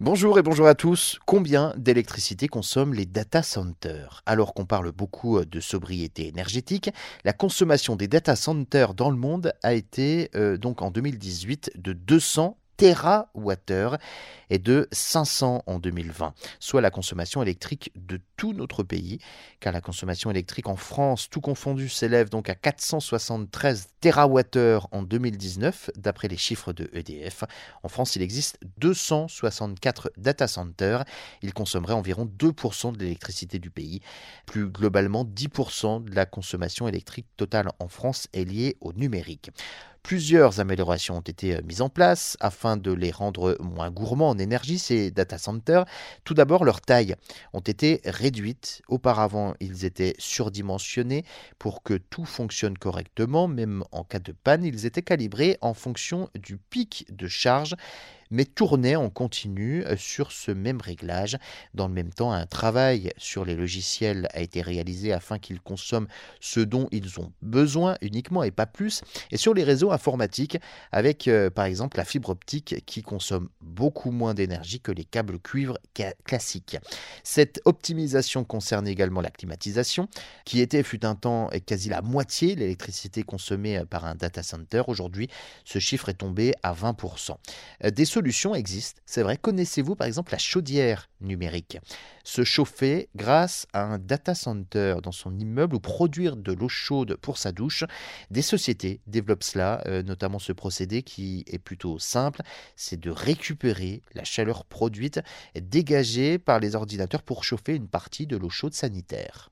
Bonjour et bonjour à tous. Combien d'électricité consomment les data centers? Alors qu'on parle beaucoup de sobriété énergétique, la consommation des data centers dans le monde a été euh, donc en 2018 de 200 TWh et de 500 en 2020, soit la consommation électrique de tout notre pays, car la consommation électrique en France, tout confondu, s'élève donc à 473 TWh en 2019, d'après les chiffres de EDF. En France, il existe 264 data centers. Ils consommeraient environ 2% de l'électricité du pays. Plus globalement, 10% de la consommation électrique totale en France est liée au numérique. Plusieurs améliorations ont été euh, mises en place afin de les rendre moins gourmands en énergie, ces data centers. Tout d'abord, leur taille ont été réduites. Auparavant, ils étaient surdimensionnés pour que tout fonctionne correctement, même en cas de panne, ils étaient calibrés en fonction du pic de charge mais tournaient en continu euh, sur ce même réglage. Dans le même temps, un travail sur les logiciels a été réalisé afin qu'ils consomment ce dont ils ont besoin uniquement et pas plus. Et sur les réseaux informatiques, avec euh, par exemple la fibre optique qui consomme beaucoup moins d'énergie que les câbles cuivre classiques. Cette optimisation concerne également la climatisation, qui était fut un temps quasi la moitié de l'électricité consommée euh, par un data center. Aujourd'hui, ce chiffre est tombé à 20%. Des solutions c'est vrai. Connaissez-vous par exemple la chaudière numérique? Se chauffer grâce à un data center dans son immeuble ou produire de l'eau chaude pour sa douche. Des sociétés développent cela, euh, notamment ce procédé qui est plutôt simple, c'est de récupérer la chaleur produite dégagée par les ordinateurs pour chauffer une partie de l'eau chaude sanitaire.